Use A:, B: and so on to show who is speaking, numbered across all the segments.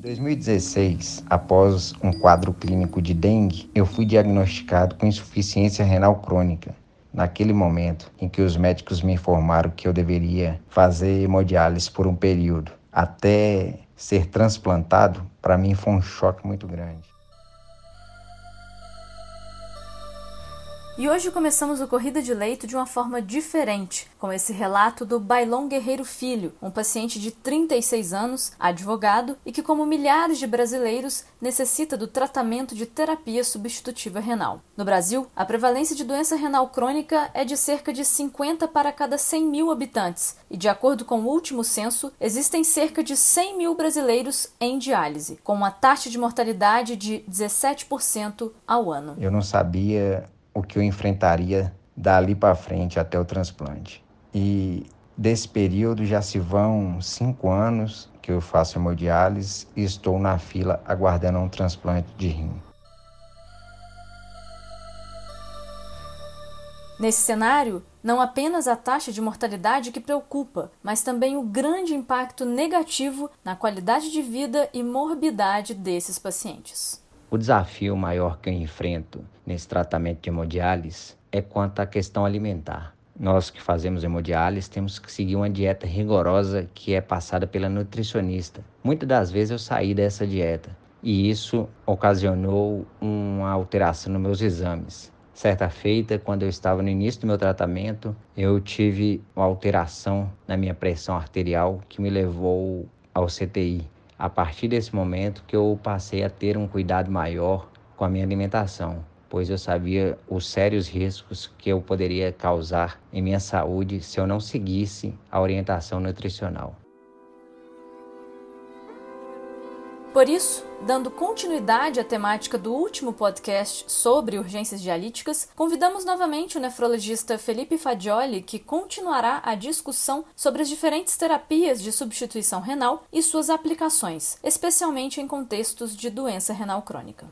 A: Em 2016, após um quadro clínico de dengue, eu fui diagnosticado com insuficiência renal crônica. Naquele momento em que os médicos me informaram que eu deveria fazer hemodiálise por um período até ser transplantado, para mim foi um choque muito grande.
B: E hoje começamos o Corrida de Leito de uma forma diferente, com esse relato do Bailon Guerreiro Filho, um paciente de 36 anos, advogado e que, como milhares de brasileiros, necessita do tratamento de terapia substitutiva renal. No Brasil, a prevalência de doença renal crônica é de cerca de 50 para cada 100 mil habitantes, e de acordo com o último censo, existem cerca de 100 mil brasileiros em diálise, com uma taxa de mortalidade de 17% ao ano.
A: Eu não sabia o que eu enfrentaria dali para frente até o transplante. E desse período já se vão cinco anos que eu faço hemodiálise e estou na fila aguardando um transplante de rim.
B: Nesse cenário, não apenas a taxa de mortalidade que preocupa, mas também o grande impacto negativo na qualidade de vida e morbidade desses pacientes.
A: O desafio maior que eu enfrento nesse tratamento de hemodiálise é quanto à questão alimentar. Nós que fazemos hemodiálise temos que seguir uma dieta rigorosa que é passada pela nutricionista. Muitas das vezes eu saí dessa dieta e isso ocasionou uma alteração nos meus exames. Certa feita, quando eu estava no início do meu tratamento, eu tive uma alteração na minha pressão arterial que me levou ao CTI a partir desse momento que eu passei a ter um cuidado maior com a minha alimentação, pois eu sabia os sérios riscos que eu poderia causar em minha saúde se eu não seguisse a orientação nutricional.
B: Por isso, dando continuidade à temática do último podcast sobre urgências dialíticas, convidamos novamente o nefrologista Felipe Fagioli, que continuará a discussão sobre as diferentes terapias de substituição renal e suas aplicações, especialmente em contextos de doença renal crônica.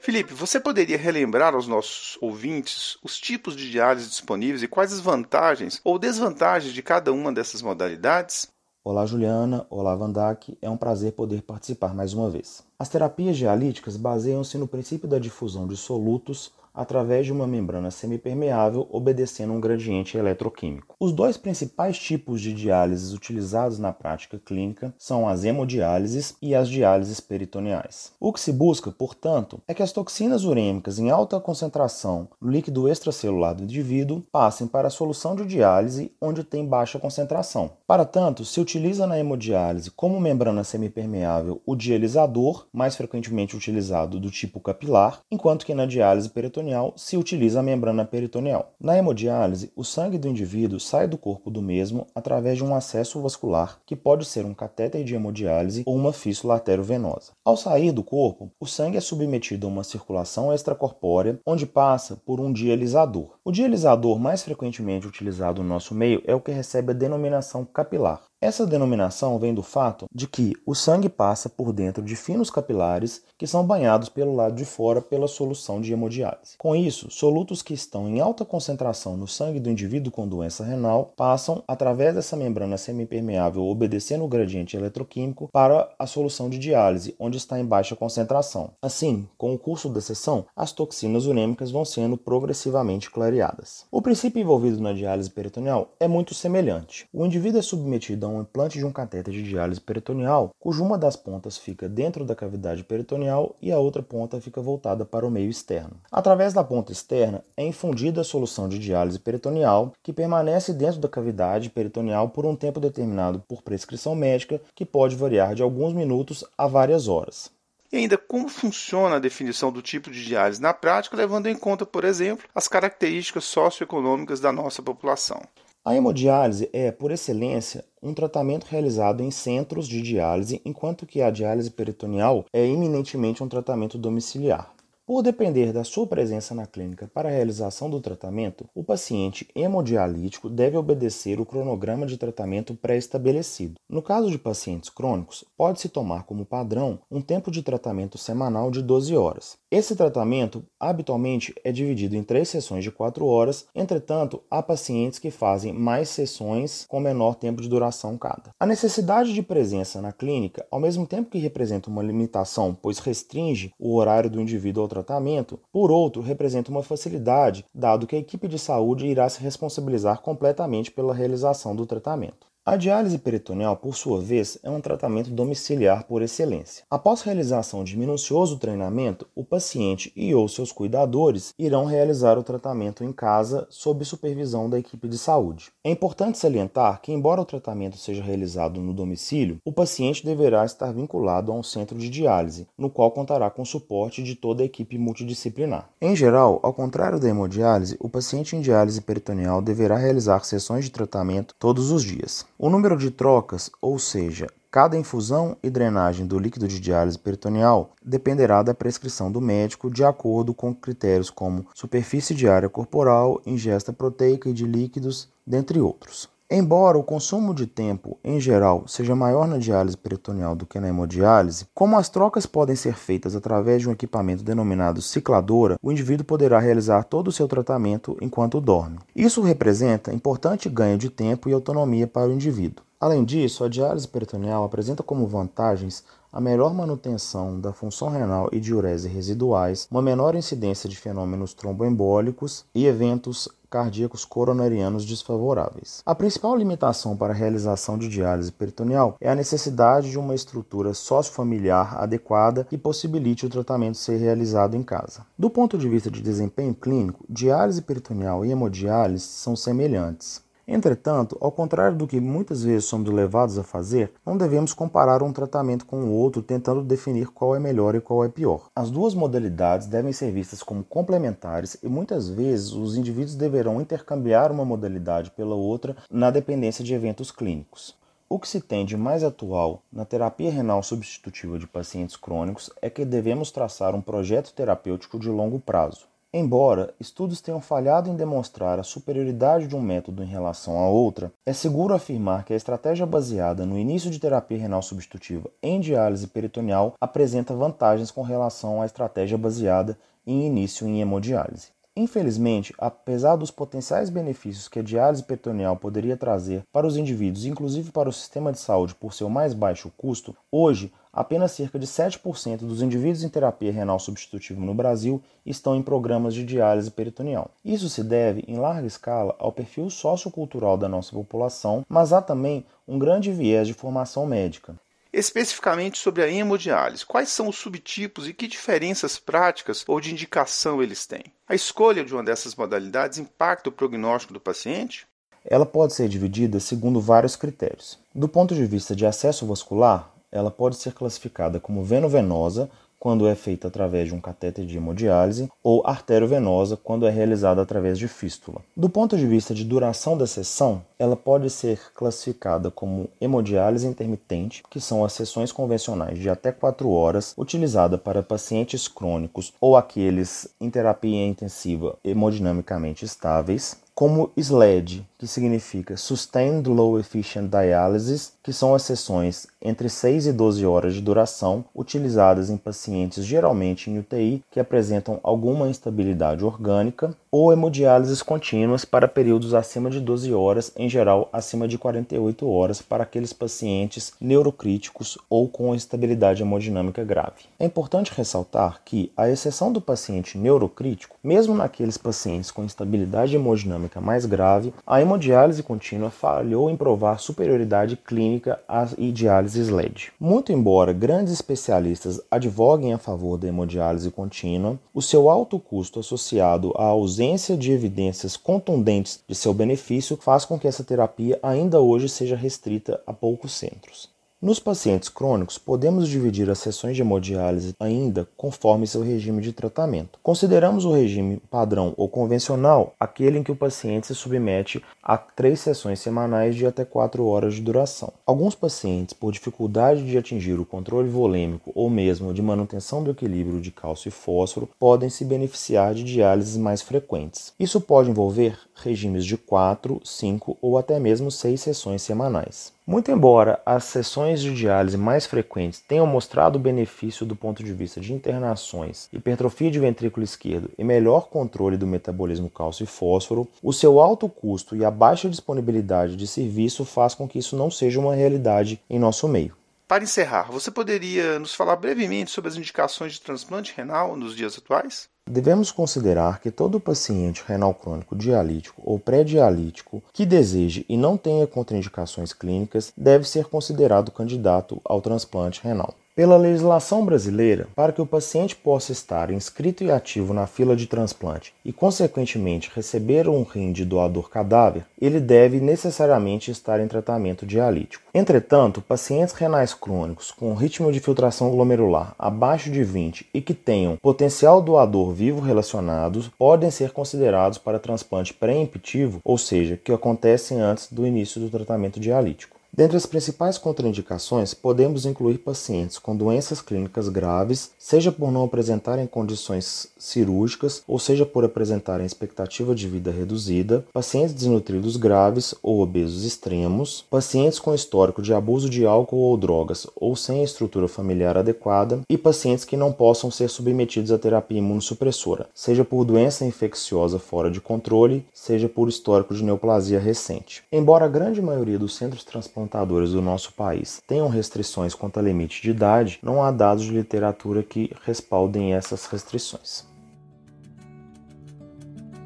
C: Felipe, você poderia relembrar aos nossos ouvintes os tipos de diálise disponíveis e quais as vantagens ou desvantagens de cada uma dessas modalidades?
D: Olá, Juliana. Olá, Vandak. É um prazer poder participar mais uma vez. As terapias dialíticas baseiam-se no princípio da difusão de solutos através de uma membrana semipermeável obedecendo um gradiente eletroquímico. Os dois principais tipos de diálises utilizados na prática clínica são as hemodiálises e as diálises peritoneais. O que se busca, portanto, é que as toxinas urêmicas em alta concentração no líquido extracelular do indivíduo passem para a solução de diálise onde tem baixa concentração. Para tanto, se utiliza na hemodiálise como membrana semipermeável o dialisador, mais frequentemente utilizado do tipo capilar, enquanto que na diálise peritoneal peritoneal se utiliza a membrana peritoneal. Na hemodiálise, o sangue do indivíduo sai do corpo do mesmo através de um acesso vascular, que pode ser um catéter de hemodiálise ou uma fístula arteriovenosa. Ao sair do corpo, o sangue é submetido a uma circulação extracorpórea, onde passa por um dialisador. O dialisador mais frequentemente utilizado no nosso meio é o que recebe a denominação capilar. Essa denominação vem do fato de que o sangue passa por dentro de finos capilares que são banhados pelo lado de fora pela solução de hemodiálise. Com isso, solutos que estão em alta concentração no sangue do indivíduo com doença renal passam através dessa membrana semipermeável obedecendo o gradiente eletroquímico para a solução de diálise, onde está em baixa concentração. Assim, com o curso da sessão, as toxinas urêmicas vão sendo progressivamente clareadas. O princípio envolvido na diálise peritoneal é muito semelhante. O indivíduo é submetido a um implante de um catéter de diálise peritoneal, cuja uma das pontas fica dentro da cavidade peritoneal e a outra ponta fica voltada para o meio externo. Através da ponta externa é infundida a solução de diálise peritoneal, que permanece dentro da cavidade peritoneal por um tempo determinado por prescrição médica, que pode variar de alguns minutos a várias horas.
C: E ainda como funciona a definição do tipo de diálise na prática, levando em conta, por exemplo, as características socioeconômicas da nossa população.
D: A hemodiálise é, por excelência, um tratamento realizado em centros de diálise, enquanto que a diálise peritoneal é eminentemente um tratamento domiciliar. Por depender da sua presença na clínica para a realização do tratamento, o paciente hemodialítico deve obedecer o cronograma de tratamento pré-estabelecido. No caso de pacientes crônicos, pode-se tomar como padrão um tempo de tratamento semanal de 12 horas. Esse tratamento habitualmente é dividido em três sessões de quatro horas, entretanto, há pacientes que fazem mais sessões com menor tempo de duração cada. A necessidade de presença na clínica, ao mesmo tempo que representa uma limitação, pois restringe o horário do indivíduo ao tratamento, por outro, representa uma facilidade, dado que a equipe de saúde irá se responsabilizar completamente pela realização do tratamento. A diálise peritoneal, por sua vez, é um tratamento domiciliar por excelência. Após realização de minucioso treinamento, o paciente e ou seus cuidadores irão realizar o tratamento em casa sob supervisão da equipe de saúde. É importante salientar que, embora o tratamento seja realizado no domicílio, o paciente deverá estar vinculado a um centro de diálise, no qual contará com o suporte de toda a equipe multidisciplinar. Em geral, ao contrário da hemodiálise, o paciente em diálise peritoneal deverá realizar sessões de tratamento todos os dias. O número de trocas, ou seja, cada infusão e drenagem do líquido de diálise peritoneal, dependerá da prescrição do médico de acordo com critérios como superfície diária corporal, ingesta proteica e de líquidos, dentre outros. Embora o consumo de tempo, em geral, seja maior na diálise peritoneal do que na hemodiálise, como as trocas podem ser feitas através de um equipamento denominado cicladora, o indivíduo poderá realizar todo o seu tratamento enquanto dorme. Isso representa importante ganho de tempo e autonomia para o indivíduo. Além disso, a diálise peritoneal apresenta como vantagens a melhor manutenção da função renal e diurese residuais, uma menor incidência de fenômenos tromboembólicos e eventos cardíacos coronarianos desfavoráveis. A principal limitação para a realização de diálise peritoneal é a necessidade de uma estrutura sociofamiliar adequada que possibilite o tratamento ser realizado em casa. Do ponto de vista de desempenho clínico, diálise peritoneal e hemodiálise são semelhantes. Entretanto, ao contrário do que muitas vezes somos levados a fazer, não devemos comparar um tratamento com o outro tentando definir qual é melhor e qual é pior. As duas modalidades devem ser vistas como complementares e muitas vezes os indivíduos deverão intercambiar uma modalidade pela outra na dependência de eventos clínicos. O que se tem de mais atual na terapia renal substitutiva de pacientes crônicos é que devemos traçar um projeto terapêutico de longo prazo. Embora estudos tenham falhado em demonstrar a superioridade de um método em relação a outra, é seguro afirmar que a estratégia baseada no início de terapia renal substitutiva em diálise peritoneal apresenta vantagens com relação à estratégia baseada em início em hemodiálise. Infelizmente, apesar dos potenciais benefícios que a diálise peritoneal poderia trazer para os indivíduos, inclusive para o sistema de saúde por seu mais baixo custo, hoje apenas cerca de 7% dos indivíduos em terapia renal substitutiva no Brasil estão em programas de diálise peritoneal. Isso se deve, em larga escala, ao perfil sociocultural da nossa população, mas há também um grande viés de formação médica.
C: Especificamente sobre a hemodiálise, quais são os subtipos e que diferenças práticas ou de indicação eles têm? A escolha de uma dessas modalidades impacta o prognóstico do paciente?
D: Ela pode ser dividida segundo vários critérios. Do ponto de vista de acesso vascular, ela pode ser classificada como venovenosa quando é feita através de um catéter de hemodiálise ou arteriovenosa quando é realizada através de fístula. Do ponto de vista de duração da sessão, ela pode ser classificada como hemodiálise intermitente, que são as sessões convencionais de até 4 horas, utilizada para pacientes crônicos ou aqueles em terapia intensiva hemodinamicamente estáveis, como SLED, que significa Sustained Low Efficient Dialysis, que são as sessões entre 6 e 12 horas de duração, utilizadas em pacientes geralmente em UTI que apresentam alguma instabilidade orgânica, ou hemodiálises contínuas para períodos acima de 12 horas, em geral acima de 48 horas, para aqueles pacientes neurocríticos ou com instabilidade hemodinâmica grave. É importante ressaltar que, à exceção do paciente neurocrítico, mesmo naqueles pacientes com instabilidade hemodinâmica mais grave, a hemodiálise contínua falhou em provar superioridade clínica à diálise SLED. Muito embora grandes especialistas advoguem a favor da hemodiálise contínua, o seu alto custo associado à ausência ausência de evidências contundentes de seu benefício faz com que essa terapia ainda hoje seja restrita a poucos centros. Nos pacientes crônicos, podemos dividir as sessões de hemodiálise ainda conforme seu regime de tratamento. Consideramos o regime padrão ou convencional aquele em que o paciente se submete a três sessões semanais de até quatro horas de duração. Alguns pacientes, por dificuldade de atingir o controle volêmico ou mesmo de manutenção do equilíbrio de cálcio e fósforo, podem se beneficiar de diálises mais frequentes. Isso pode envolver regimes de 4, 5 ou até mesmo 6 sessões semanais. Muito embora as sessões de diálise mais frequentes tenham mostrado benefício do ponto de vista de internações, hipertrofia de ventrículo esquerdo e melhor controle do metabolismo cálcio e fósforo, o seu alto custo e a baixa disponibilidade de serviço faz com que isso não seja uma realidade em nosso meio.
C: Para encerrar, você poderia nos falar brevemente sobre as indicações de transplante renal nos dias atuais?
D: Devemos considerar que todo paciente renal crônico dialítico ou pré-dialítico que deseje e não tenha contraindicações clínicas deve ser considerado candidato ao transplante renal. Pela legislação brasileira, para que o paciente possa estar inscrito e ativo na fila de transplante e, consequentemente, receber um rim de doador cadáver, ele deve necessariamente estar em tratamento dialítico. Entretanto, pacientes renais crônicos com ritmo de filtração glomerular abaixo de 20 e que tenham potencial doador vivo relacionados podem ser considerados para transplante pré-emptivo, ou seja, que acontece antes do início do tratamento dialítico. Dentre as principais contraindicações, podemos incluir pacientes com doenças clínicas graves, seja por não apresentarem condições cirúrgicas ou seja por apresentarem expectativa de vida reduzida, pacientes desnutridos graves ou obesos extremos, pacientes com histórico de abuso de álcool ou drogas ou sem estrutura familiar adequada e pacientes que não possam ser submetidos à terapia imunossupressora, seja por doença infecciosa fora de controle, seja por histórico de neoplasia recente. Embora a grande maioria dos centros transplantados contadores do nosso país tenham restrições quanto a limite de idade, não há dados de literatura que respaldem essas restrições.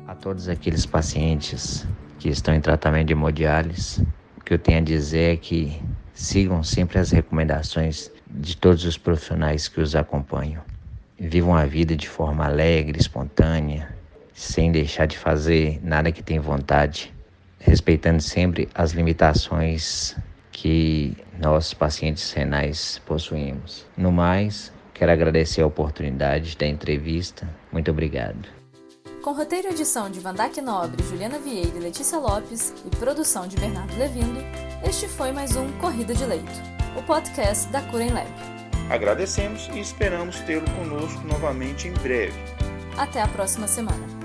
A: A todos aqueles pacientes que estão em tratamento de hemodiálise, o que eu tenho a dizer é que sigam sempre as recomendações de todos os profissionais que os acompanham. Vivam a vida de forma alegre, espontânea, sem deixar de fazer nada que tem vontade, respeitando sempre as limitações que nós, pacientes renais, possuímos. No mais, quero agradecer a oportunidade da entrevista. Muito obrigado.
B: Com roteiro e edição de Vandac Nobre, Juliana Vieira e Letícia Lopes e produção de Bernardo Levindo, este foi mais um Corrida de Leito, o podcast da Cura em Lab.
C: Agradecemos e esperamos tê-lo conosco novamente em breve.
B: Até a próxima semana.